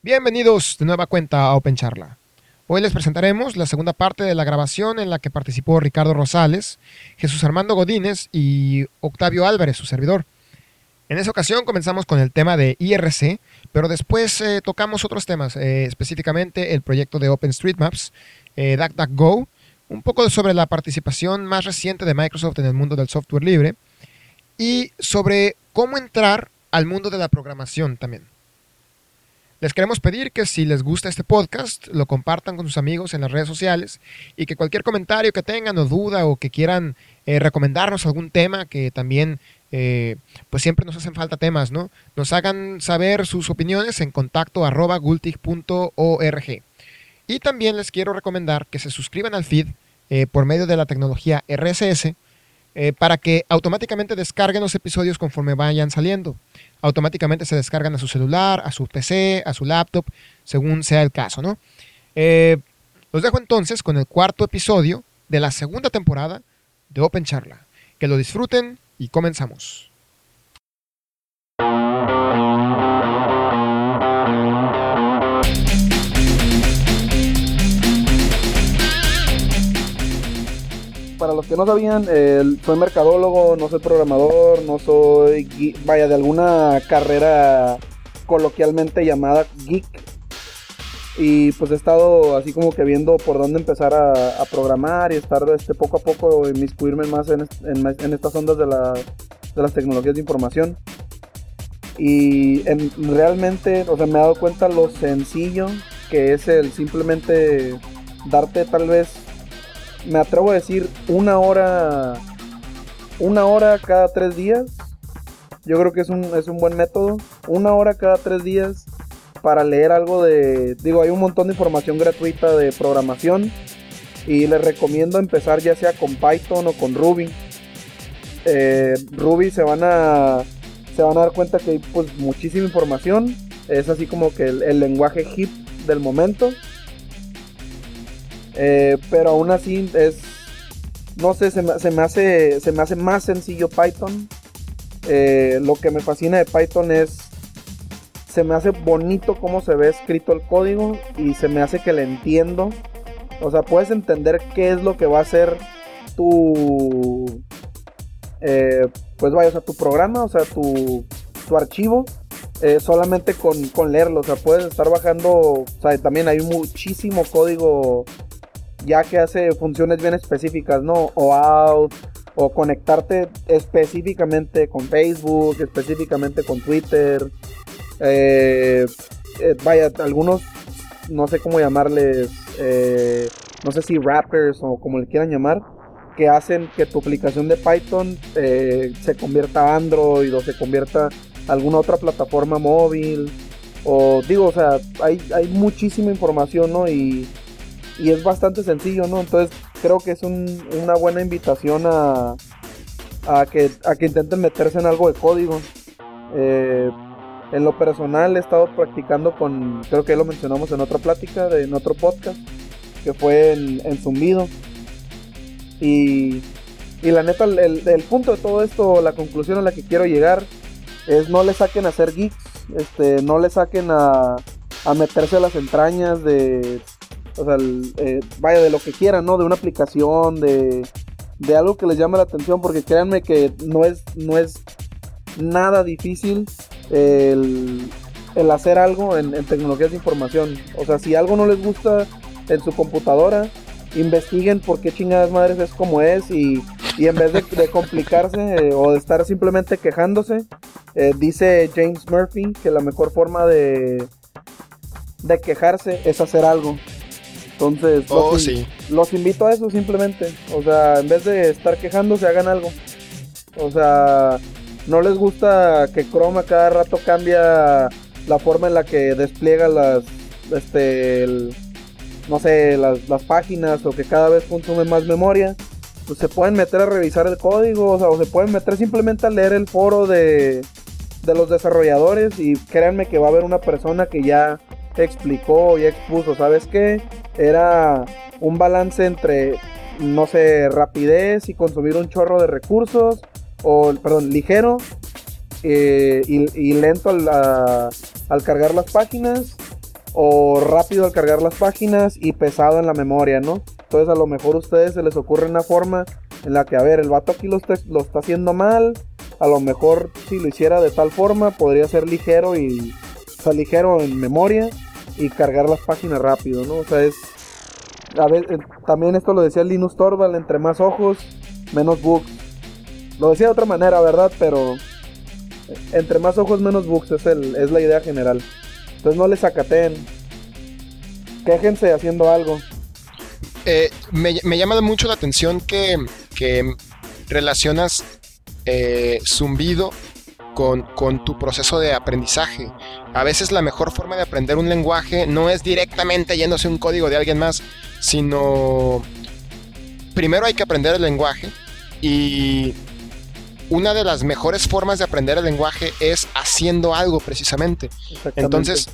Bienvenidos de nueva cuenta a Open Charla. Hoy les presentaremos la segunda parte de la grabación en la que participó Ricardo Rosales, Jesús Armando Godínez y Octavio Álvarez, su servidor. En esa ocasión comenzamos con el tema de IRC, pero después eh, tocamos otros temas, eh, específicamente el proyecto de OpenStreetMaps, eh, un poco sobre la participación más reciente de Microsoft en el mundo del software libre y sobre cómo entrar al mundo de la programación también. Les queremos pedir que si les gusta este podcast, lo compartan con sus amigos en las redes sociales y que cualquier comentario que tengan o duda o que quieran eh, recomendarnos algún tema que también, eh, pues siempre nos hacen falta temas, ¿no? Nos hagan saber sus opiniones en contacto arroba gultig.org. Y también les quiero recomendar que se suscriban al feed eh, por medio de la tecnología RSS para que automáticamente descarguen los episodios conforme vayan saliendo automáticamente se descargan a su celular, a su PC, a su laptop, según sea el caso, ¿no? Eh, los dejo entonces con el cuarto episodio de la segunda temporada de Open Charla. Que lo disfruten y comenzamos. Que no sabían, soy mercadólogo, no soy programador, no soy, vaya, de alguna carrera coloquialmente llamada geek. Y pues he estado así como que viendo por dónde empezar a, programar y estar este, poco a poco inmiscuirme más en, en, estas ondas de, de, las tecnologías de información. Y realmente, o sea, me he dado cuenta lo sencillo que es el simplemente darte tal vez me atrevo a decir una hora, una hora cada tres días. Yo creo que es un, es un buen método. Una hora cada tres días para leer algo de, digo, hay un montón de información gratuita de programación y les recomiendo empezar ya sea con Python o con Ruby. Eh, Ruby se van a se van a dar cuenta que hay pues muchísima información. Es así como que el, el lenguaje hip del momento. Eh, pero aún así es, no sé, se me, hace, se me hace más sencillo Python. Eh, lo que me fascina de Python es, se me hace bonito cómo se ve escrito el código y se me hace que le entiendo. O sea, puedes entender qué es lo que va a hacer tu, eh, pues vaya, o sea, tu programa, o sea, tu, tu archivo. solamente con, con leerlo, o sea, puedes estar bajando, o sea, también hay muchísimo código ya que hace funciones bien específicas, ¿no? O out, o conectarte específicamente con Facebook, específicamente con Twitter. Eh, eh, vaya, algunos, no sé cómo llamarles, eh, no sé si rappers o como le quieran llamar, que hacen que tu aplicación de Python se convierta a Android o se convierta a alguna otra plataforma móvil. O digo, o sea, hay, hay muchísima información, ¿no? Y y es bastante sencillo, ¿no? Entonces creo que es una buena invitación a, que, a que intenten meterse en algo de código. Eh, en lo personal he estado practicando con, creo que lo mencionamos en otra plática, de, en otro podcast, que fue en, en. Y, y la neta, el, el, punto de todo esto, la conclusión a la que quiero llegar, es no le saquen a ser geeks, este, no le saquen a, a meterse a las entrañas de o sea, eh, vaya de lo que quieran, ¿no? De una aplicación, de, de algo que les llame la atención, porque créanme que no es, no es nada difícil el, hacer algo en, tecnologías de información. O sea, si algo no les gusta en su computadora, investiguen por qué chingadas madres es como es y, en vez de, complicarse eh, o de estar simplemente quejándose, eh, dice James Murphy que la mejor forma de, de quejarse es hacer algo. Entonces, oh, los, invito a eso simplemente. O sea, en vez de estar quejándose, hagan algo. O sea, no les gusta que Chrome a cada rato cambia la forma en la que despliega las, este, no sé, las, páginas o que cada vez consume más memoria. Pues se pueden meter a revisar el código, o sea, o se pueden meter simplemente a leer el foro de, de los desarrolladores y créanme que va a haber una persona que ya explicó y expuso, ¿sabes qué? Era un balance entre, no sé, rapidez y consumir un chorro de recursos, o, perdón, ligero eh, y, lento al, cargar las páginas. o rápido al cargar las páginas y pesado en la memoria, ¿no? Entonces a lo mejor a ustedes se les ocurre una forma en la que, a ver, el vato aquí lo está, lo está haciendo mal, a lo mejor si lo hiciera de tal forma podría ser ligero y, o sea, ligero en memoria y cargar las páginas rápido, ¿no? O sea, es, a ver, eh, también esto lo decía Linus Torvald, entre más ojos, menos bugs. Lo decía de otra manera, ¿verdad? Pero entre más ojos, menos bugs es, el, es la idea general. Entonces no les sacateen. Quéjense haciendo algo. Eh, me, me, llama mucho la atención que, que relacionas eh, zumbido con, con, tu proceso de aprendizaje. A veces la mejor forma de aprender un lenguaje no es directamente yéndose un código de alguien más, sino primero hay que aprender el lenguaje y una de las mejores formas de aprender el lenguaje es haciendo algo precisamente. Entonces,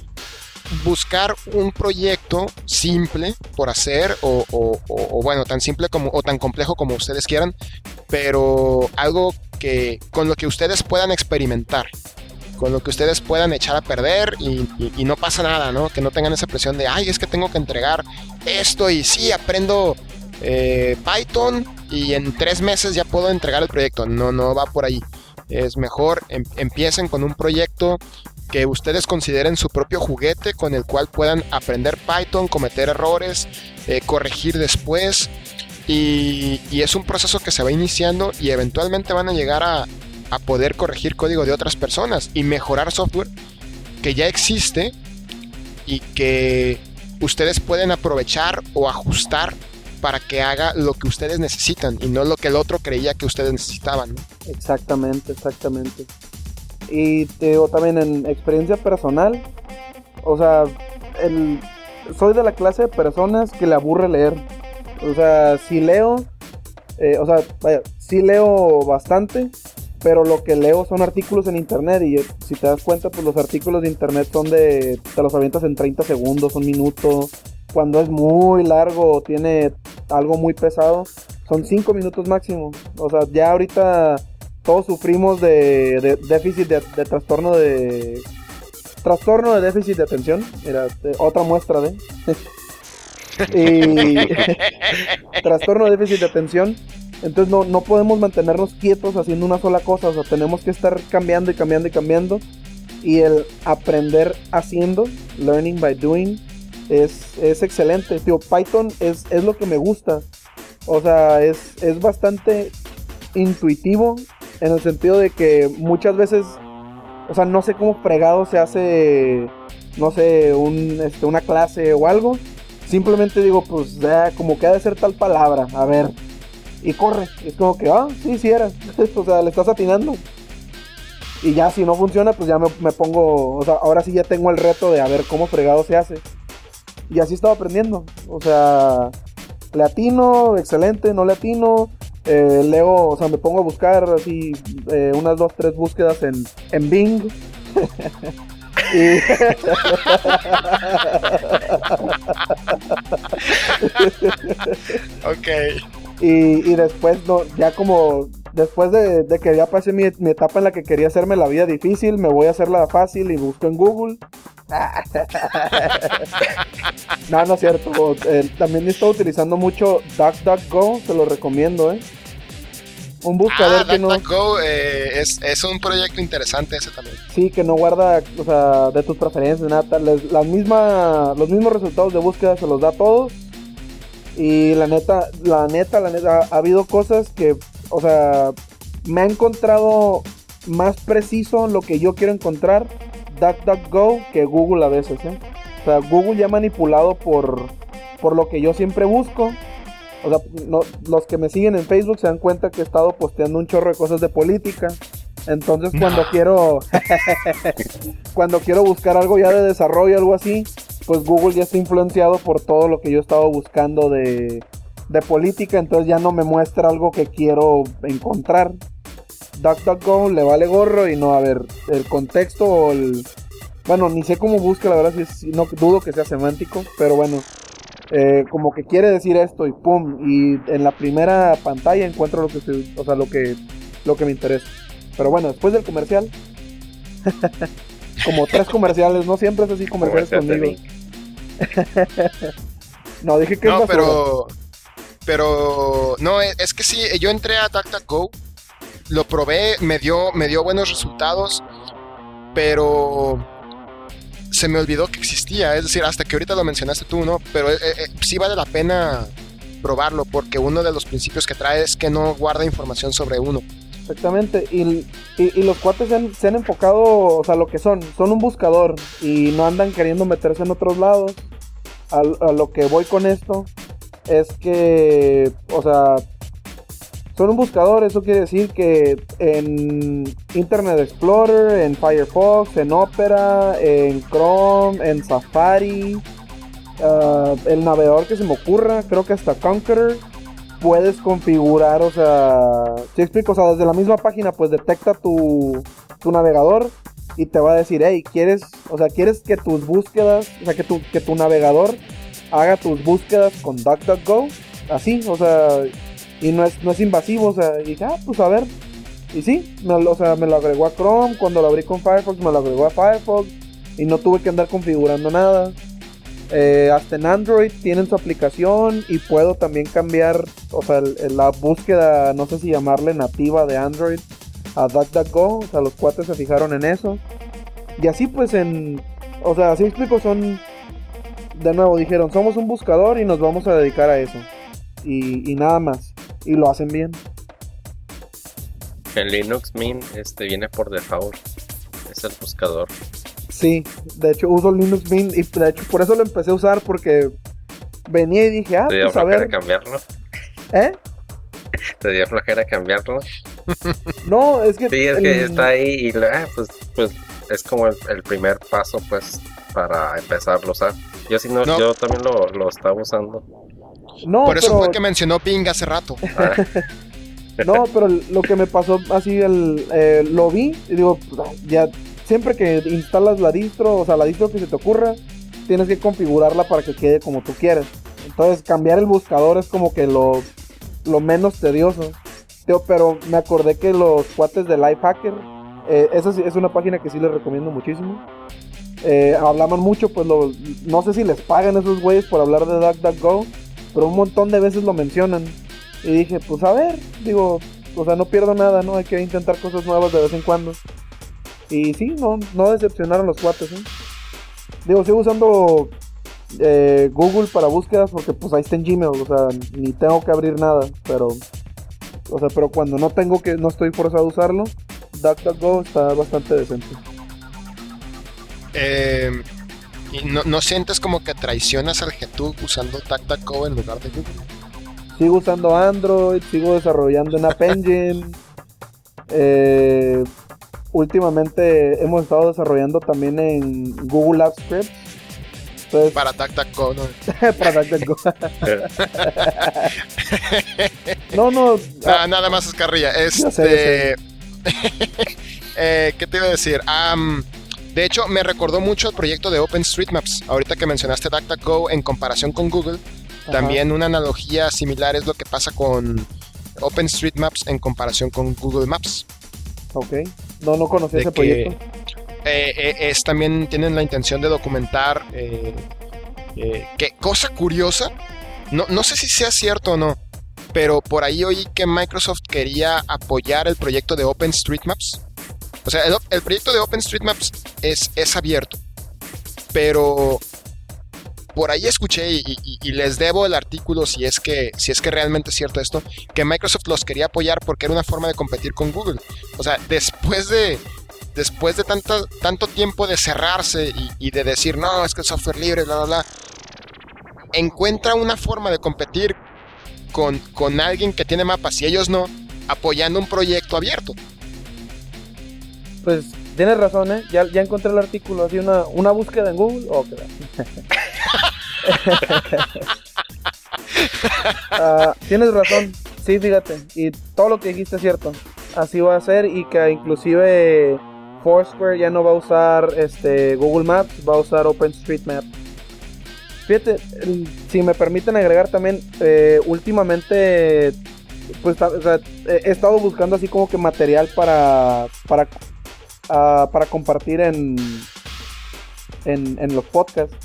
buscar un proyecto simple por hacer o, bueno, tan simple como o tan complejo como ustedes quieran, pero algo que con lo que ustedes puedan experimentar, con lo que ustedes puedan echar a perder y, no pasa nada, ¿no? Que no tengan esa presión de, ay, es que tengo que entregar esto y sí, aprendo eh, Python y en tres meses ya puedo entregar el proyecto. No, no va por ahí. Es mejor em, empiecen con un proyecto que ustedes consideren su propio juguete con el cual puedan aprender Python, cometer errores, eh, corregir después. Y, es un proceso que se va iniciando y eventualmente van a llegar a, poder corregir código de otras personas y mejorar software que ya existe y que ustedes pueden aprovechar o ajustar para que haga lo que ustedes necesitan y no lo que el otro creía que ustedes necesitaban. Exactamente, exactamente. Y te digo también en experiencia personal, o sea, soy de la clase de personas que le aburre leer. O sea, si leo, eh, o sea, vaya, sí leo bastante, pero lo que leo son artículos en internet y si te das cuenta, pues los artículos de internet son de, te los avientas en 30 segundos, un minuto, cuando es muy largo tiene algo muy pesado, son 5 minutos máximo. O sea, ya ahorita todos sufrimos de, déficit de, trastorno de... Trastorno de déficit de atención. Era otra muestra de... y trastorno de déficit de atención. Entonces no, no podemos mantenernos quietos haciendo una sola cosa. O sea, tenemos que estar cambiando y cambiando y cambiando. Y el aprender haciendo, learning by doing, es, es excelente. Tío, Python es, es, lo que me gusta. O sea, es, es bastante intuitivo en el sentido de que muchas veces, o sea, no sé cómo fregado se hace, no sé, un, este, una clase o algo. Simplemente digo, pues, ya, como que ha de ser tal palabra, a ver. Y corre. es como que, ah, sí, sí era. o sea, le estás atinando. Y ya si no funciona, pues ya me, me, pongo, o sea, ahora sí ya tengo el reto de a ver cómo fregado se hace. Y así estaba aprendiendo. O sea, latino, excelente, no latino. Eh, leo, o sea, me pongo a buscar así eh, unas dos, tres búsquedas en, en Bing. y... Y, y después, no, ya como después de, que ya pasé mi, etapa en la que quería hacerme la vida difícil, me voy a hacerla fácil y busco en Google. no, no es cierto. Eh, también estoy utilizando mucho DuckDuckGo, te lo recomiendo, ¿eh? Un buscador ah, que no. Eh, es, es, un proyecto interesante ese también. Sí, que no guarda, o sea, de tus preferencias, nada. la misma, los mismos resultados de búsqueda se los da a todos. Y la neta, la neta, la neta, ha habido cosas que o sea, me ha encontrado más preciso lo que yo quiero encontrar DuckDuckGo que Google a veces, ¿eh? O sea, Google ya manipulado por, por lo que yo siempre busco. O sea, los que me siguen en Facebook se dan cuenta que he estado posteando un chorro de cosas de política. Entonces cuando quiero cuando quiero buscar algo ya de desarrollo, algo así, pues Google ya está influenciado por todo lo que yo he estado buscando de, de política, entonces ya no me muestra algo que quiero encontrar. DuckDuckGo le vale gorro y no, a ver, el contexto o el... Bueno, ni sé cómo busca, la verdad, si no dudo que sea semántico, pero bueno, eh, como que quiere decir esto y pum, y en la primera pantalla encuentro lo que, o sea, lo que, lo que me interesa. Pero bueno, después del comercial, como tres comerciales, no siempre es así comerciales conmigo. no, dije que no, es pero. Pero. No, es, es que sí, yo entré a DuckDuckGo, lo probé, me dio, me dio buenos resultados, pero. Se me olvidó que existía, es decir, hasta que ahorita lo mencionaste tú, ¿no? Pero eh, eh, sí vale la pena probarlo, porque uno de los principios que trae es que no guarda información sobre uno. Exactamente, y, y- los cuates se han, enfocado, o sea, lo que son, son un buscador y no andan queriendo meterse en otros lados. A lo que voy con esto es que, o sea, son un buscador, eso quiere decir que en Internet Explorer, en Firefox, en Opera, en Chrome, en Safari, ah, el navegador que se me ocurra, creo que hasta Conqueror, puedes configurar, o sea, si explico, o sea, desde la misma página, pues detecta tu, tu navegador y te va a decir, hey, ¿quieres, o sea, quieres que tus búsquedas, o sea, que tu, que tu navegador haga tus búsquedas con DuckDuckGo? Así, o sea, y no es, no es invasivo, o sea, y dije, ah, pues a ver. Y sí, me, o sea, me lo agregó a Chrome, cuando lo abrí con Firefox, me lo agregó a Firefox y no tuve que andar configurando nada. Eh, hasta en Android tienen su aplicación y puedo también cambiar, o sea, el- la búsqueda, no sé si llamarle nativa de Android a DuckDuckGo, o sea, los cuates se fijaron en eso. Y así pues en, o sea, así explico, son, de nuevo dijeron, somos un buscador y nos vamos a dedicar a eso. Y nada más. Y lo hacen bien. En Linux Mint este viene por default. Es el buscador. Sí, de hecho uso Linux Mint y de hecho por eso lo empecé a usar porque venía y dije, ah, Te dio pues a ver, cambiarlo. ¿eh? Te dio flojera cambiarlo. No, es que... Sí, es que el- está ahí y ah, pues, pues es como el, el primer paso pues para empezarlo a usar. Yo sí no, No. yo también lo, lo estaba usando. No, Por eso pero, fue que mencionó Bing hace rato. No, pero lo que me pasó así, el, eh, lo vi y digo, ya, siempre que instalas la distro, o sea, la distro que se te ocurra, tienes que configurarla para que quede como tú quieres. Entonces, cambiar el buscador es como que lo, lo menos tedioso. Tío, pero me acordé que los cuates de Lifehacker, eh, esa es una página que sí les recomiendo muchísimo. Eh, hablaban mucho, pues lo, no sé si les pagan esos güeyes por hablar de DuckDuckGo, pero un montón de veces lo mencionan. Y dije, pues a ver, digo, o sea, no pierdo nada, ¿no? Hay que intentar cosas nuevas de vez en cuando. Y sí, no, no decepcionaron los cuates, ¿eh? Digo, sigo usando eh, Google para búsquedas porque pues ahí está en Gmail, o sea, ni tengo que abrir nada, pero... O sea, pero cuando no tengo que, no estoy forzado a usarlo, DuckDuckGo está bastante decente. Eh, ¿y no, no sientes como que traicionas al GTUB usando DuckDuckGo en lugar de Google? Sigo usando Android, sigo desarrollando en App Engine. Eh, últimamente hemos estado desarrollando también en Google Apps Script. Entonces, Para DuckDuckGo, ¿no? para DuckDuckGo. no, no. Ah, nada más es carrilla. Ya sé, Este. eh, ¿Qué te iba a decir? Am, de hecho, me recordó mucho el proyecto de OpenStreetMaps. Ahorita que mencionaste DuckDuckGo en comparación con Google, Ajá. también una analogía similar es lo que pasa con OpenStreetMaps en comparación con Google Maps. Ok. No, no conocía De ese que- proyecto. Eh, eh, es también tienen la intención de documentar eh, eh, que cosa curiosa no, no sé si sea cierto o no pero por ahí oí que Microsoft quería apoyar el proyecto de OpenStreetMaps o sea el, el proyecto de OpenStreetMaps es, es abierto pero por ahí escuché y, les debo el artículo si es que si es que realmente es cierto esto que Microsoft los quería apoyar porque era una forma de competir con Google o sea después de después de tanto, tanto tiempo de cerrarse y, y de decir, no, es que el software libre, bla, bla, bla, encuentra una forma de competir con, con alguien que tiene mapas y ellos no, apoyando un proyecto abierto. Pues tienes razón, ¿eh? Ya, ya encontré el artículo. Así una, una búsqueda en Google. Oh, Ah, tienes razón. Sí, fíjate. Y todo lo que dijiste es cierto. Así va a ser y que inclusive Foursquare ya no va a usar este Google Maps, va a usar OpenStreetMap. Fíjate, si me permiten agregar también, eh, últimamente pues he estado buscando así como que material para para ah, para compartir en, en los podcasts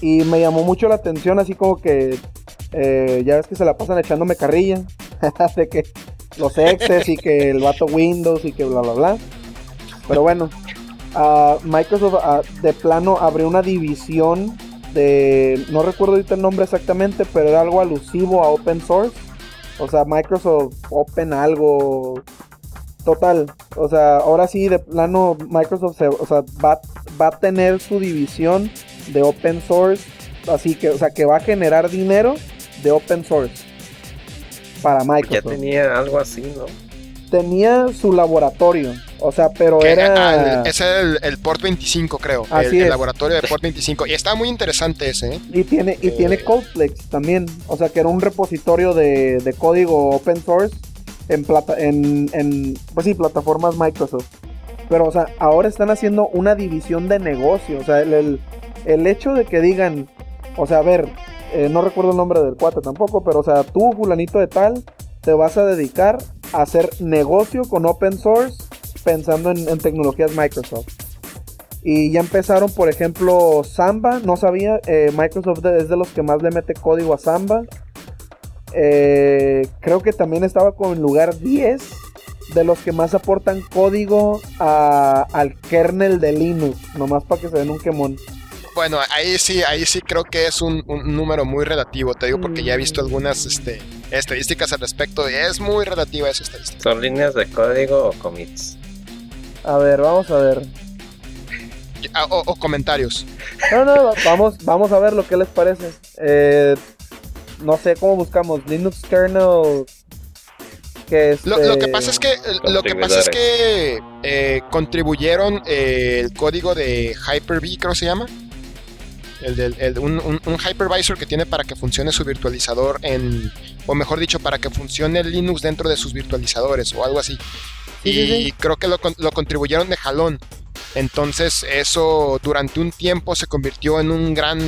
Y me llamó mucho la atención, así como que eh, ya ves que se la pasan echándome carrilla de que los exes y que el vato Windows y que bla bla bla. Pero bueno, ah, Microsoft ah, de plano abrió una división de, no recuerdo ahorita el nombre exactamente, pero era algo alusivo a open source. O sea, Microsoft Open algo total. O sea, ahora sí de plano Microsoft o sea, va, va a tener su división de open source. Así que, o sea, que va a generar dinero de open source para Microsoft. Ya tenía algo así, ¿no? Tenía su laboratorio, o sea, pero era... Ah, ese era el, Port 25, creo. Así el, es. laboratorio de Port 25. Y está muy interesante ese, ¿eh? Y tiene, y tiene Eh. Codeflex también, o sea, que era un repositorio de, de código open source en, plata, en, en, pues sí, plataformas Microsoft. Pero, o sea, ahora están haciendo una división de negocio. O sea, el, el, hecho de que digan, o sea, a ver, eh, no recuerdo el nombre del cuate tampoco, pero, o sea, tú, fulanito de tal, te vas a dedicar a hacer negocio con open source pensando en, en tecnologías Microsoft. Y ya empezaron, por ejemplo, Samba, no sabía, eh, Microsoft es de los que más le mete código a Samba. Eh, creo que también estaba con lugar 10 de los que más aportan código a- al kernel de Linux, nomás para que se den un quemón. Bueno, ahí sí, ahí sí creo que es un, un número muy relativo, te digo, porque ya he visto algunas este, estadísticas al respecto y es muy relativa esa estadística. ¿Son líneas de código o commits? A ver, vamos a ver. Ah, O, o comentarios. No, no, va- vamos, vamos a ver lo que les parece. Eh, no sé cómo buscamos Linux kernel. Que Lo, lo que pasa es que, lo que, pasa es que eh, contribuyeron eh, el código de Hyper-V, creo que se llama. El del, el- un, un- un hypervisor que tiene para que funcione su virtualizador en, o mejor dicho, para que funcione Linux dentro de sus virtualizadores o algo así. Sí, y sí, sí. creo que lo, lo contribuyeron de jalón. Entonces eso durante un tiempo se convirtió en un gran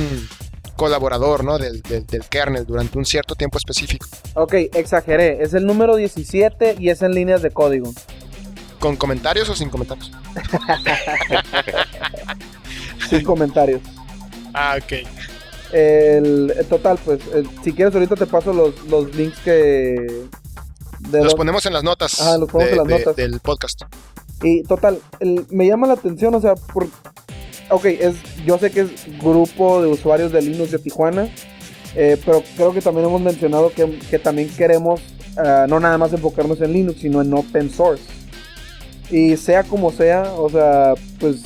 colaborador ¿no? del, del- del kernel durante un cierto tiempo específico. Ok, exageré. Es el número 17 y es en líneas de código. ¿Con comentarios o sin comentarios? Sin comentarios. Ah, ok. El, el total, pues, el- si quieres ahorita te paso los, los links que... De Los los- ponemos en las notas, Ah, los ponemos de- en las de- notas. del podcast. Y total, el- me llama la atención, o sea, por... Ok, es, yo sé que es grupo de usuarios de Linux de Tijuana, eh, pero creo que también hemos mencionado que, que también queremos ah, no nada más enfocarnos en Linux, sino en open source. Y sea como sea, o sea, pues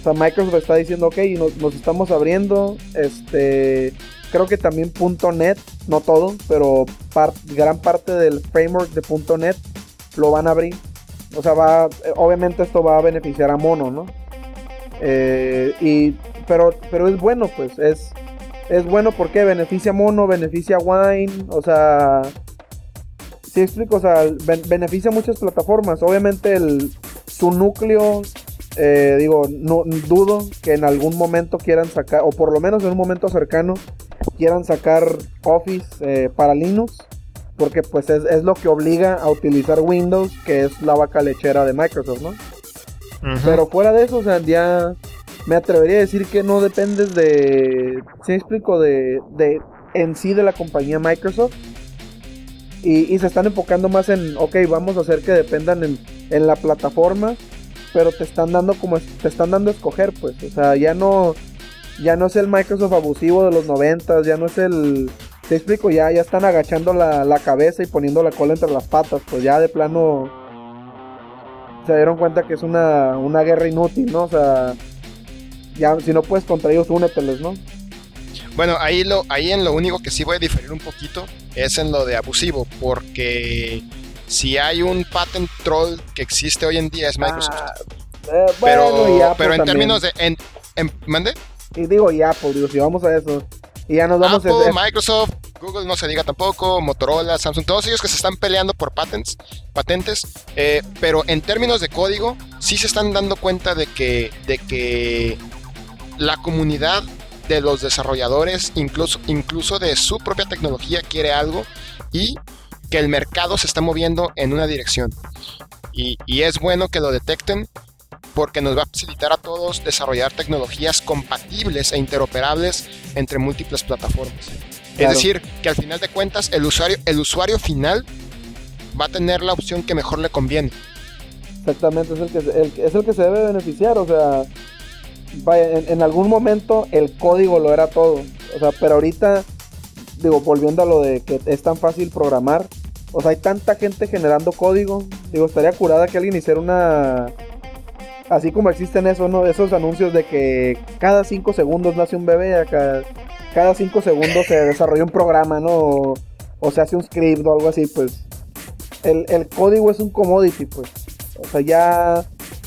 o sea, Microsoft está diciendo, ok, nos, nos estamos abriendo, este, creo que también .NET, no todo, pero gran parte del framework de .NET lo van a abrir. O sea, va, eh, obviamente esto va a beneficiar a Mono, ¿no? Eh, y, pero, pero es bueno, pues, es, es bueno porque beneficia Mono, beneficia Wine, o sea, sí explico, o sea, ben- beneficia muchas plataformas. Obviamente el, su núcleo, eh, digo, no dudo que en algún momento quieran sacar, o por lo menos en un momento cercano, quieran sacar Office eh, para Linux. Porque pues es, es lo que obliga a utilizar Windows, que es la vaca lechera de Microsoft, ¿no? Pero fuera de eso, o sea, ya me atrevería a decir que no dependes de, ¿sí me explico? De, de en sí de la compañía Microsoft. Y, se están enfocando más en, ok, vamos a hacer que dependan en, en la plataforma, pero te están dando como, te están dando a escoger, pues, o sea, ya no, ya no es el Microsoft abusivo de los noventas, ya no es el, te explico, ya, ya están agachando la, la cabeza y poniendo la cola entre las patas, pues ya de plano se dieron cuenta que es una, una guerra inútil, ¿no? O sea, ya si no puedes contra ellos, úneteles, ¿no? Bueno, ahí, lo, ahí en lo único que sí voy a diferir un poquito es en lo de abusivo, porque si hay un patent troll que existe hoy en día es Microsoft. Ah, eh, pero bueno, y Apple pero en también. términos de... En, en- ¿Mande? Y digo, y Apple, digo, si vamos a eso. Y ya nos vamos Apple, a... Microsoft, Google no se diga tampoco, Motorola, Samsung, todos ellos que se están peleando por patents, patentes, eh, pero en términos de código sí se están dando cuenta de que, de que la comunidad de los desarrolladores, incluso, incluso de su propia tecnología, quiere algo y que el mercado se está moviendo en una dirección. Y, y es bueno que lo detecten porque nos va a facilitar a todos desarrollar tecnologías compatibles e interoperables entre múltiples plataformas. Es decir, que al final de cuentas el usuario, el usuario final va a tener la opción que mejor le conviene. Exactamente, es el que, es el que se debe beneficiar, o sea, vaya, en, algún momento el código lo era todo, o sea, pero ahorita, digo, volviendo a lo de que es tan fácil programar, o sea, hay tanta gente generando código, digo, estaría curada que alguien hiciera una, así como existen esos, ¿no? Esos anuncios de que cada cinco segundos nace un bebé, acá, cada cinco segundos se desarrolla un programa, ¿no? O, se hace un script o algo así, pues el, el, código es un commodity, pues. O sea, ya,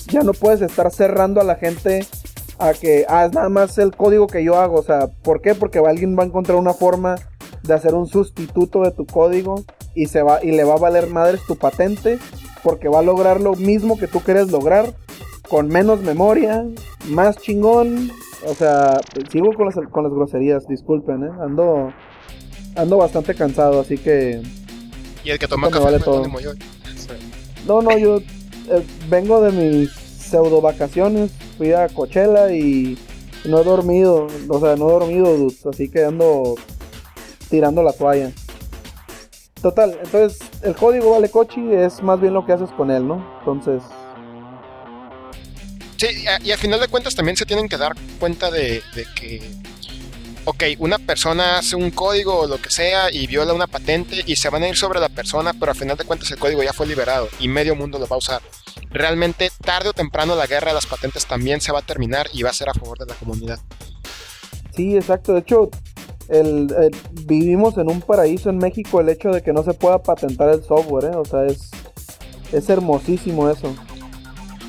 ya no puedes estar cerrando a la gente a que, ah, es nada más el código que yo hago. O sea, ¿por qué? Porque alguien va a encontrar una forma de hacer un sustituto de tu código y, se va, y le va a valer madres tu patente porque va a lograr lo mismo que tú quieres lograr con menos memoria, más chingón. O sea, sigo con las, con las groserías, disculpen, ¿eh? Ando, ando bastante cansado, así que... Y el que toma café vale todo. No, no, yo eh, vengo de mis pseudo vacaciones, fui a Coachella y no he dormido, o sea, no he dormido, así que ando tirando la toalla. Total, entonces el código vale cochi es más bien lo que haces con él, ¿no? Entonces... Sí, y a, final de cuentas también se tienen que dar cuenta de, que ok, una persona hace un código o lo que sea y viola una patente y se van a ir sobre la persona, pero al final de cuentas el código ya fue liberado y medio mundo lo va a usar. Realmente tarde o temprano la guerra de las patentes también se va a terminar y va a ser a favor de la comunidad. Sí, exacto. De hecho, vivimos en un paraíso en México el hecho de que no se pueda patentar el software, ¿eh? O sea, es hermosísimo eso.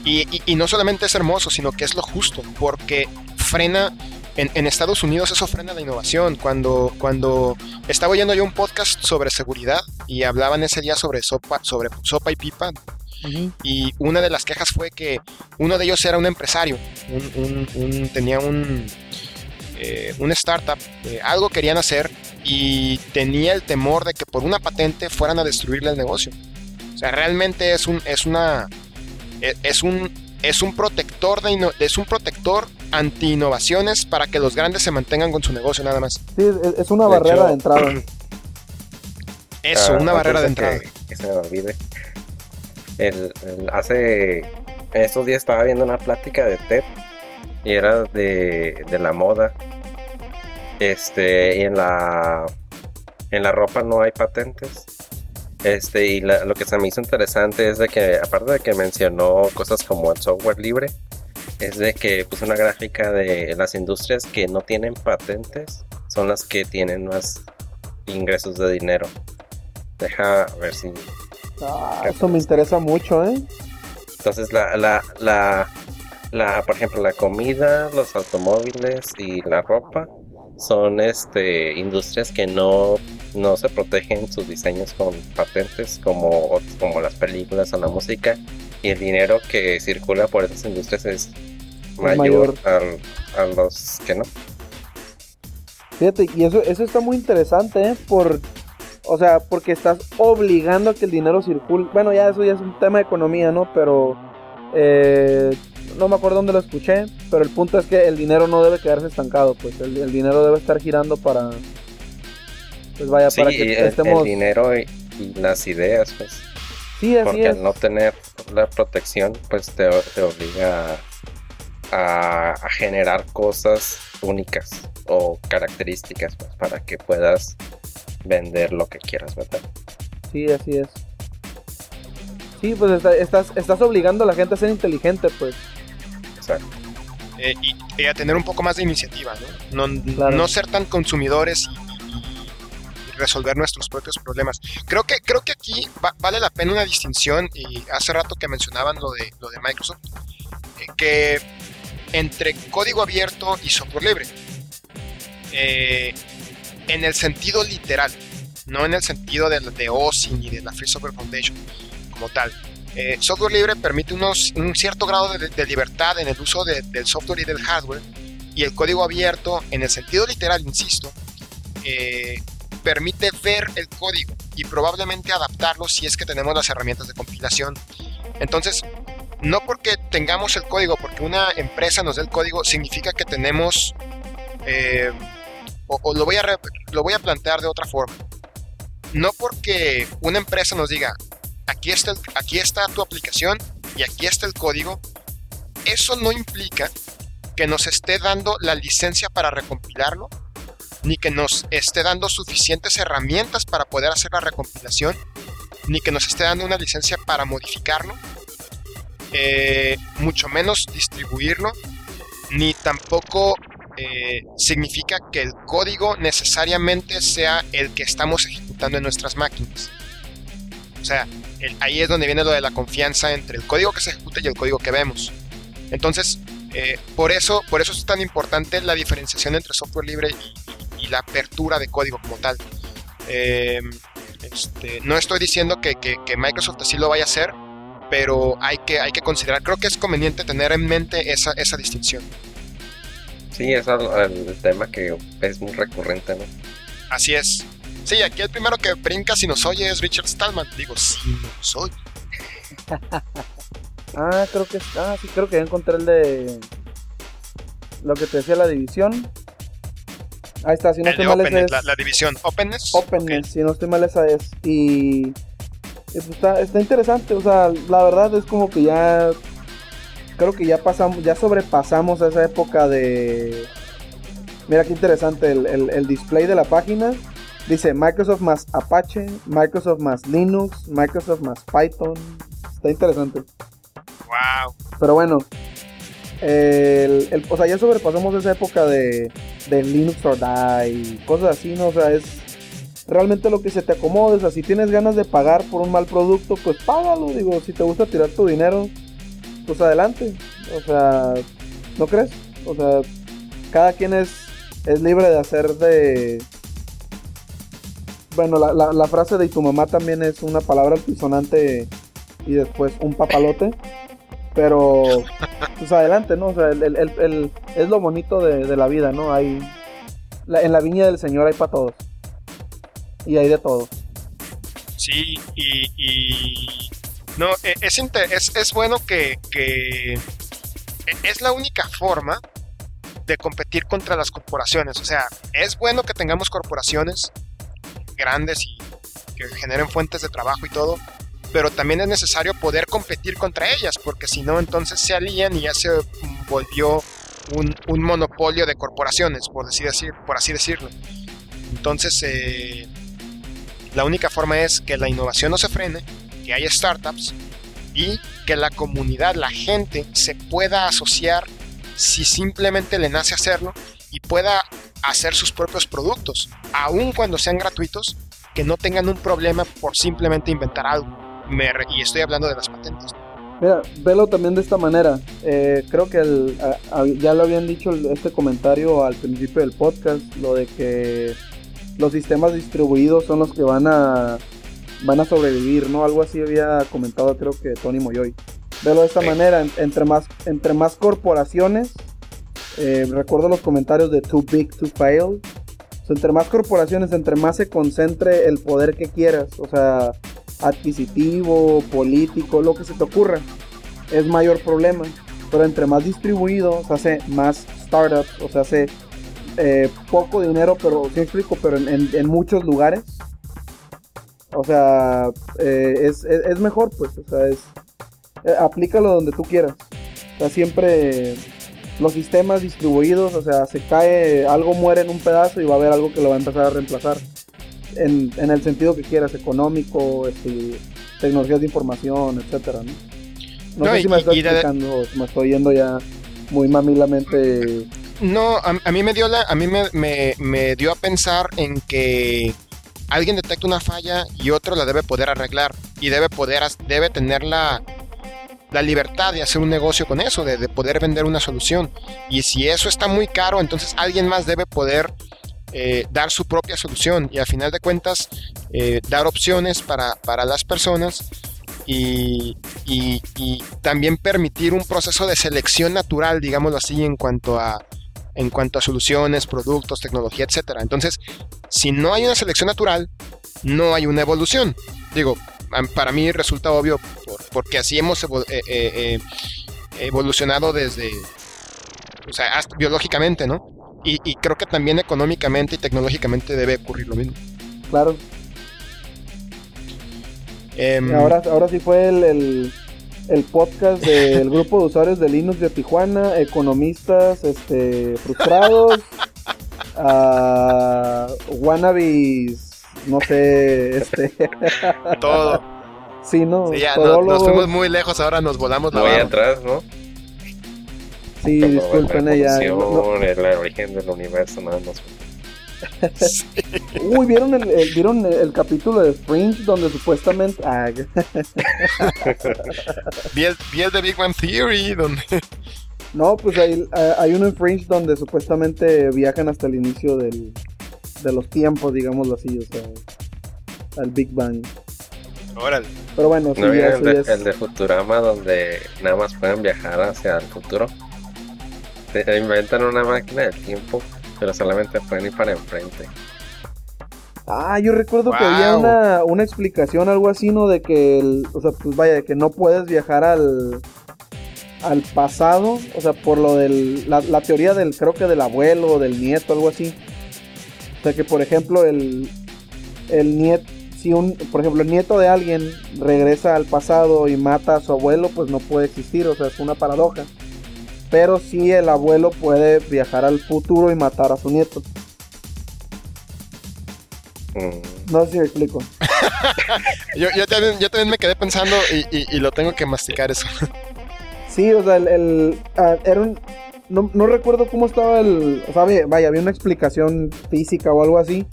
Y no solamente es hermoso, sino que es lo justo, porque frena en, Estados Unidos eso frena la innovación. Cuando, cuando estaba oyendo yo un podcast sobre seguridad y hablaban ese día sobre sopa, sobre sopa y pipa, y una de las quejas fue que uno de ellos era un empresario, tenía un, eh, un startup, eh, algo querían hacer y tenía el temor de que por una patente fueran a destruirle el negocio. O sea, realmente es un, es una, es un, es un protector de es un protector anti innovaciones para que los grandes se mantengan con su negocio nada más. Sí, es una barrera de entrada. Eso, una barrera de entrada. Que, se me olvide. El, hace en estos días estaba viendo una plática de TED y era de, de la moda. Este, y en la en la ropa no hay patentes. Este, y lo que se me hizo interesante es de que, aparte de que mencionó cosas como el software libre, es de que puso una gráfica de las industrias que no tienen patentes, son las que tienen más ingresos de dinero. Deja ver si. Ah, eso me interesa mucho, ¿eh? Entonces, la, la, la, la, por ejemplo, la comida, los automóviles y la ropa son este industrias que no, no se protegen sus diseños con patentes como, como las películas o la música y el dinero que circula por esas industrias es mayor, A, los que no. Fíjate, y eso, eso está muy interesante, ¿eh? Por, o sea, porque estás obligando a que el dinero circule. Bueno, ya eso ya es un tema de economía, ¿no? Pero eh, no me acuerdo dónde lo escuché, pero el punto es que el dinero no debe quedarse estancado, pues el, dinero debe estar girando para, pues vaya, para que el, estemos... El dinero y, las ideas, pues. Sí, así Porque al no tener la protección, pues te, te obliga a, generar cosas únicas o características pues, para que puedas vender lo que quieras vender. Sí, así es. Sí, pues estás, estás obligando a la gente a ser inteligente, pues. Exacto. Eh, y, a tener un poco más de iniciativa, ¿no? No, ser tan consumidores y, resolver nuestros propios problemas. Creo que, creo que aquí vale la pena una distinción, y hace rato que mencionaban lo de, lo de Microsoft, eh, que entre código abierto y software libre. Eh, en el sentido literal, no en el sentido de, de OSI ni de la Free Software Foundation como tal. Eh, software libre permite unos, un cierto grado de, libertad en el uso del software y del hardware, y el código abierto, en el sentido literal, insisto, eh, permite ver el código y probablemente adaptarlo si es que tenemos las herramientas de compilación. Entonces, no porque tengamos el código, porque una empresa nos dé el código, significa que tenemos, eh, o, lo, voy a lo voy a plantear de otra forma. No porque una empresa nos diga, aquí está, aquí está tu aplicación y aquí está el código, eso no implica que nos esté dando la licencia para recompilarlo, ni que nos esté dando suficientes herramientas para poder hacer la recompilación, ni que nos esté dando una licencia para modificarlo, eh, mucho menos distribuirlo, ni tampoco eh, significa que el código necesariamente sea el que estamos ejecutando en nuestras máquinas. O sea, ahí es donde viene lo de la confianza entre el código que se ejecuta y el código que vemos. Entonces, eh, por, eso, por eso es tan importante la diferenciación entre software libre y, la apertura de código como tal. Este, no estoy diciendo que, Microsoft así lo vaya a hacer, pero hay que, hay que considerar, creo que es conveniente tener en mente esa, esa distinción. Sí, es el, tema que es muy recurrente, ¿no? Así es. Sí, aquí el primero que brinca si nos oye es Richard Stallman. Digo, si nos oye. ah, creo que ah, sí, creo que ya encontré el de lo que te decía la división. Ahí está, si no estoy mal es... la, división Openness. Openness, si no estoy mal esa es. Y pues, está, está interesante, o sea, la verdad es como que ya creo que ya pasamos, ya sobrepasamos esa época de. Mira qué interesante el, display de la página. Dice Microsoft más Apache, Microsoft más Linux, Microsoft más Python. Está interesante. Wow. Pero bueno, el, o sea, ya sobrepasamos esa época de, de Linux or Die y cosas así, ¿no? O sea, es realmente lo que se te acomode. O sea, si tienes ganas de pagar por un mal producto, pues págalo. Digo, si te gusta tirar tu dinero, pues adelante. O sea, ¿no crees? O sea, cada quien es, es libre de hacer de... Bueno, la, frase de tu mamá también es una palabra altisonante y después un papalote. Pero, pues adelante, ¿no? O sea, el, es lo bonito de, la vida, ¿no? Hay, en la viña del Señor hay para todos. Y hay de todo. Sí, y no, e, es, es, es bueno que, que e, es la única forma de competir contra las corporaciones. O sea, es bueno que tengamos corporaciones grandes y que generen fuentes de trabajo y todo, pero también es necesario poder competir contra ellas, porque si no, entonces se alían y ya se volvió un, monopolio de corporaciones, por, decir, por así decirlo. Entonces, eh, la única forma es que la innovación no se frene que haya startups y que la comunidad, la gente, se pueda asociar si simplemente le nace hacerlo y pueda hacer sus propios productos, aun cuando sean gratuitos, que no tengan un problema por simplemente inventar algo. y estoy hablando de las patentes. Mira, velo también de esta manera. Eh, creo que ya lo habían dicho este comentario al principio del podcast, lo de que los sistemas distribuidos son los que van a van a sobrevivir, ¿no? Algo así había comentado creo que Tony Moyoy. Velo de esta manera, entre más, entre más corporaciones, eh, recuerdo los comentarios de Too Big to Fail, entre más corporaciones, entre más se concentre el poder que quieras, o sea, adquisitivo, político, lo que se te ocurra, es mayor problema. Pero entre más distribuido, se hace más startups, o sea, hace eh, poco dinero, pero sí explico, pero en muchos lugares o sea, eh, es, mejor, pues, o sea, es, aplícalo donde tú quieras. O sea, siempre los sistemas distribuidos, o sea, se cae, algo muere en un pedazo y va a haber algo que lo va a empezar a reemplazar. En, el sentido que quieras, económico, este, tecnologías de información, etcétera, ¿no? No, sé si me estoy explicando, me estoy yendo ya muy mamilamente. No, a, mí me dio la, a mí me, me dio a pensar en que alguien detecta una falla y otro la debe poder arreglar y debe poder debe tener la, libertad de hacer un negocio con eso, de, poder vender una solución. Y si eso está muy caro, entonces alguien más debe poder eh, dar su propia solución y a final de cuentas eh, dar opciones para, las personas y, y, también permitir un proceso de selección natural, digámoslo así, en cuanto a, en cuanto a soluciones, productos, tecnología, etcétera. Entonces, si no hay una selección natural, no hay una evolución. Digo, para mí resulta obvio porque así hemos eh, eh, eh, evolucionado desde, o sea, hasta biológicamente, ¿no? Y, y creo que también económicamente y tecnológicamente debe ocurrir lo mismo. Claro. Em, Ahora, ahora sí fue el, el, el podcast del grupo de usuarios de Linux de Tijuana, economistas este, frustrados, ah, wannabes, no sé, este, todo. Sí, ¿no? Sí, ya, no- nos fuimos muy lejos, ahora nos volamos la Muy barra. atrás, ¿no? Sí, Como disculpen la ya. evolución, el origen del universo, nada más. Uy, ¿vieron el, el- ¿vieron el, capítulo de Fringe donde supuestamente... Ah, Vi el, vi el de Big Bang Theory, donde no, pues hay, hay uno en Fringe donde supuestamente viajan hasta el inicio del, de los tiempos, digámoslo así, o sea, al Big Bang. Órale. Pero bueno, sí, ¿No ya, vieron eso el, de, es- el de Futurama donde nada más pueden viajar hacia el futuro? Se inventan una máquina del tiempo, pero solamente pueden ir para enfrente. Ah, yo recuerdo que había una, una explicación, algo así, ¿no? De que, el, o sea, pues vaya, de que no puedes viajar al, al pasado, o sea, por lo del, la, la teoría del, creo que del abuelo o del nieto, algo así. O sea, que por ejemplo, el, el nieto, si un, por ejemplo, el nieto de alguien regresa al pasado y mata a su abuelo, pues no puede existir, o sea, es una paradoja. Pero sí el abuelo puede viajar al futuro y matar a su nieto. Mm, No sé si me explico. Yo, yo, también, yo también me quedé pensando y, y- y lo tengo que masticar eso. Sí, o sea, el, el- ah, era un... No, no recuerdo cómo estaba el... O sea, vaya, había una explicación física o algo así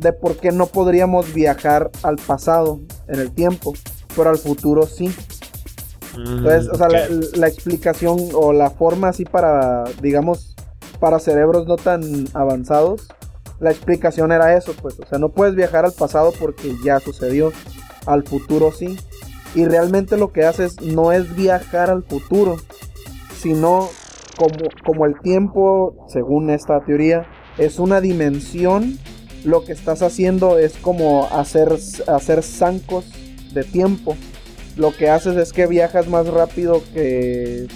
de por qué no podríamos viajar al pasado en el tiempo, pero al futuro sí. Entonces, o sea, la, la explicación o la forma así para, digamos, para cerebros no tan avanzados, la explicación era eso, pues, o sea, no puedes viajar al pasado porque ya sucedió, al futuro sí. Y realmente lo que haces no es viajar al futuro, sino como, como el tiempo, según esta teoría, es una dimensión, lo que estás haciendo es como hacer, hacer zancos de tiempo lo que haces es que viajas más rápido que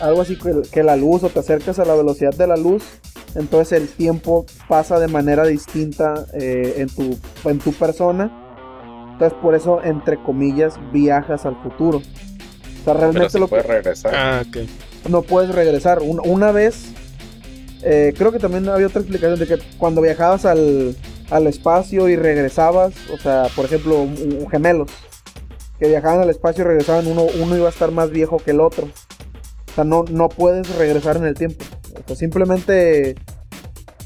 algo así que, que la luz o te acercas a la velocidad de la luz entonces el tiempo pasa de manera distinta eh, en, tu, en tu persona entonces por eso entre comillas viajas al futuro o sea pero realmente si lo puede que regresar. Ah, ok. no puedes regresar Un- una vez eh, creo que también había otra explicación de que cuando viajabas al, al espacio y regresabas o sea por ejemplo gemelos que viajaban al espacio y regresaban, uno, uno iba a estar más viejo que el otro. O sea, no, no puedes regresar en el tiempo. O simplemente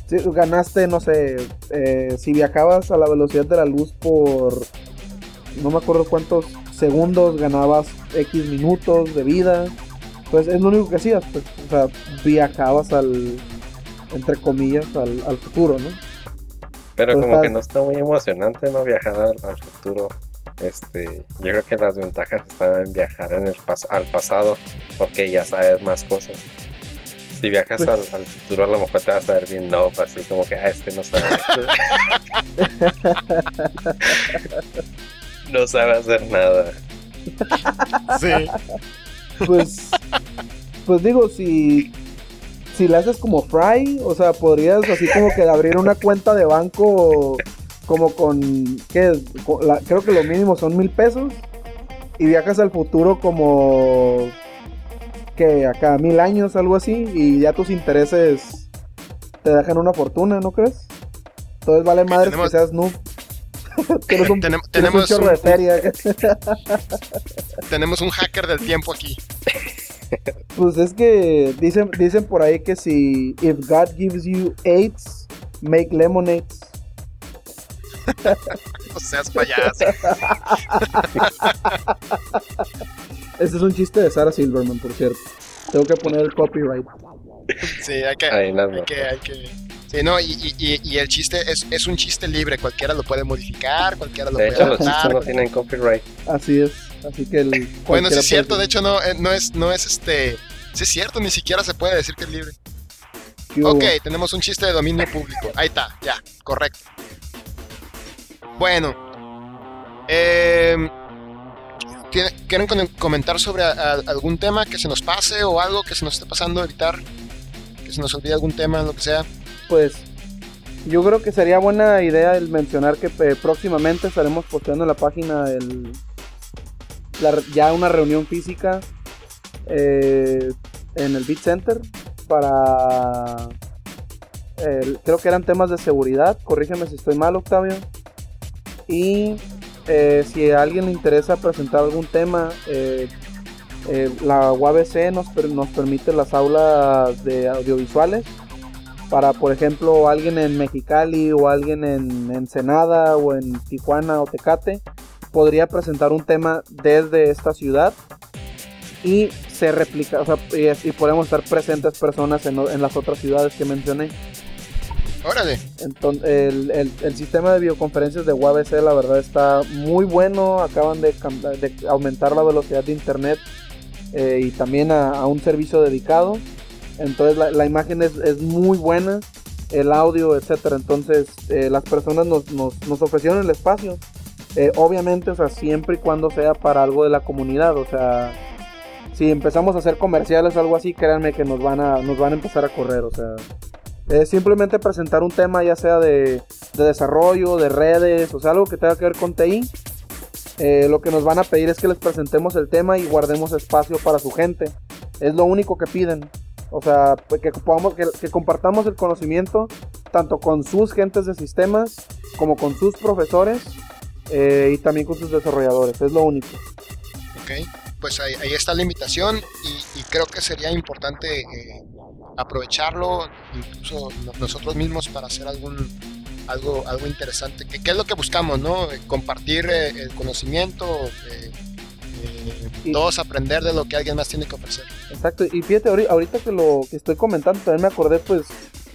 si ganaste, no sé, eh, si viajabas a la velocidad de la luz por no me acuerdo cuántos segundos, ganabas X minutos de vida. Pues es lo único que hacías, pues. O sea, viajabas al, entre comillas, al, al futuro, ¿no? Pero Pues como está- que no está muy emocionante no viajar al, al futuro. Este, yo creo que las ventajas están en viajar en el pas- al pasado, porque ya sabes más cosas. Si viajas Pues- al, al futuro, a lo mejor te vas a ver bien no, así como que, ah, este no sabe. no sabe hacer nada. Sí. Pues, pues digo, si, si le haces como Fry, o sea, podrías así como que abrir una cuenta de banco como con, ¿qué? Con la- creo que lo mínimo son mil pesos y viajas al futuro como que acá mil años, algo así, y ya tus intereses te dejan una fortuna, ¿no crees? Entonces vale madre tenemos- que seas noob. tienes un, Tenem- tienes un tenemos, chorro un, de feria. tenemos un hacker del tiempo aquí. Pues es que dicen, dicen por ahí que si if God gives you AIDS, make lemonades. No seas payaso. Este es un chiste de Sarah Silverman, por cierto. Tengo que poner el copyright. Sí, hay que, Ahí las hay notas. que, hay que. Sí, no, y, y- y- el chiste es, es un chiste libre, cualquiera lo puede modificar, cualquiera lo De puede hecho, los adaptar. chistes no tienen copyright. Así es. Así que el. Bueno, sí es cierto, de hecho no, eh, no es, no es este. Sí es cierto, ni siquiera se puede decir que es libre. Ok, tenemos un chiste de dominio público. Ahí está, ya, correcto. Bueno. em, ¿Quieren comentar sobre algún tema que se nos pase o algo que se nos esté pasando, evitar que se nos olvide algún tema, lo que sea? Pues yo creo que sería buena idea el mencionar que eh, próximamente estaremos posteando en la página el, ya una reunión física eh, en el Beat Center para creo que eran temas de seguridad, corrígeme si estoy mal Octavio. Y eh, si a alguien le interesa presentar algún tema, eh, eh, la UABC nos, nos permite las aulas de audiovisuales para, por ejemplo, alguien en Mexicali o alguien en Ensenada o en Tijuana o Tecate podría presentar un tema desde esta ciudad y se replica, o sea, y, podemos estar presentes personas en, en las otras ciudades que mencioné. Órale. Entonces, el, sistema de videoconferencias de UABC, la verdad, está muy bueno. Acaban de, aumentar la velocidad de internet eh, y también a, un servicio dedicado. Entonces, la, imagen es, muy buena, el audio, etcétera. Entonces, eh, las personas nos, nos, ofrecieron el espacio. Eh, obviamente, o sea, siempre y cuando sea para algo de la comunidad. O sea, si empezamos a hacer comerciales o algo así, créanme que nos van a, nos van a empezar a correr. O sea simplemente presentar un tema ya sea de, desarrollo, de redes, o sea, algo que tenga que ver con TI. Eh, lo que nos van a pedir es que les presentemos el tema y guardemos espacio para su gente. Es lo único que piden. O sea, pues, que, podamos, que, compartamos el conocimiento tanto con sus gentes de sistemas como con sus profesores eh, y también con sus desarrolladores. Es lo único. Ok, pues ahí, está la invitación y, creo que sería importante eh, aprovecharlo, incluso nosotros mismos para hacer algún algo, algo interesante, que, es lo que buscamos, ¿no? Eh, compartir eh, el conocimiento, eh, todos aprender de lo que alguien más tiene que ofrecer. Exacto, y fíjate, ahorita que lo que estoy comentando, también me acordé, pues,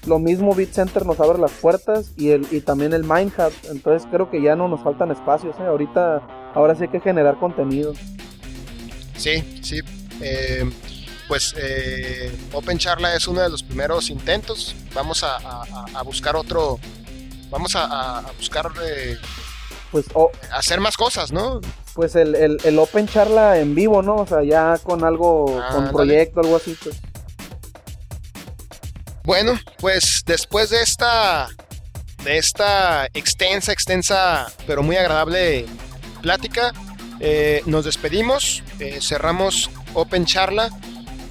lo mismo Beat Center nos abre las puertas y, el, y también el Minecraft, entonces creo que ya no nos faltan espacios, ahorita, ahora sí hay que generar contenido. Sí, sí, pues eh, Open Charla es uno de los primeros intentos. Vamos a, buscar otro, vamos a, buscar eh, pues hacer más cosas, ¿no? Pues el, Open Charla en vivo, ¿no? O sea, ya con algo, con proyecto, algo así, pues. Bueno, pues después de esta, de esta extensa, extensa, pero muy agradable plática, eh, nos despedimos, cerramos Open Charla.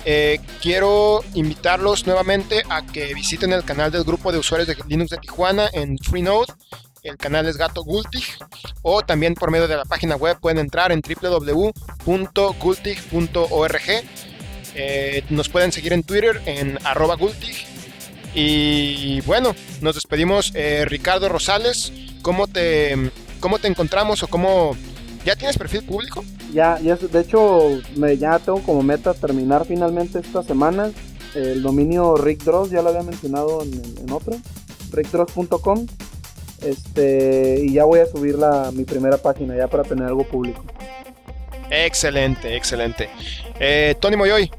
Eh, quiero invitarlos nuevamente a que visiten el canal del grupo de usuarios de Linux de Tijuana en Freenode. El canal es Gato Gultig. O también por medio de la página web pueden entrar en www.gultig.org. Eh, nos pueden seguir en Twitter en arroba Gultig. Y bueno, nos despedimos. Eh, Ricardo Rosales, ¿cómo te, ¿cómo te encontramos o cómo ¿Ya tienes perfil público? Ya, ya de hecho, me, ya tengo como meta terminar finalmente esta semana. El dominio Rick Dross, ya lo había mencionado en, otro, rickdross.com. Este, y ya voy a subir la, mi primera página ya para tener algo público. Excelente, excelente. Eh, Tony Moyoy,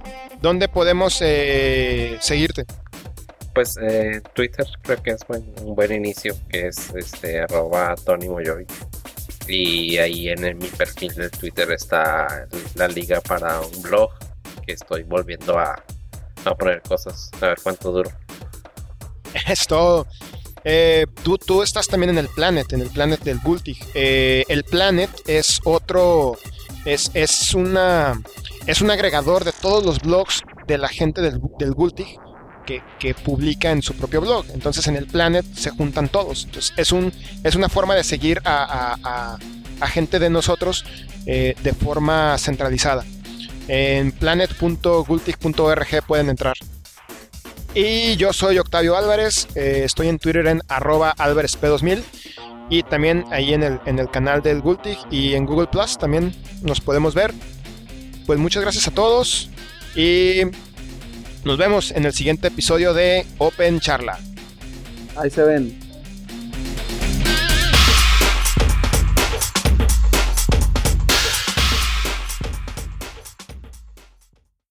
¿dónde podemos eh, seguirte? Pues eh, Twitter creo que es un buen inicio, que es este arroba Tony Moyoy. Y ahí en mi perfil de Twitter está la liga para un blog que estoy volviendo a, poner cosas. A ver cuánto duro. Es todo. Eh, tú, tú, estás también en el Planet, en el Planet del Gultig. Eh, el Planet es otro, es, es, una, es un agregador de todos los blogs de la gente del, del Gultig que, publica en su propio blog. Entonces en el Planet se juntan todos. Entonces es, un, es una forma de seguir a, gente de nosotros eh, de forma centralizada. En planet.gultig.org pueden entrar. Y yo soy Octavio Álvarez, eh, estoy en Twitter en arroba álvarezp2000 y también ahí en el, en el canal del Gultig y en Google Plus también nos podemos ver. Pues muchas gracias a todos y nos vemos en el siguiente episodio de Open Charla. Ahí se ven.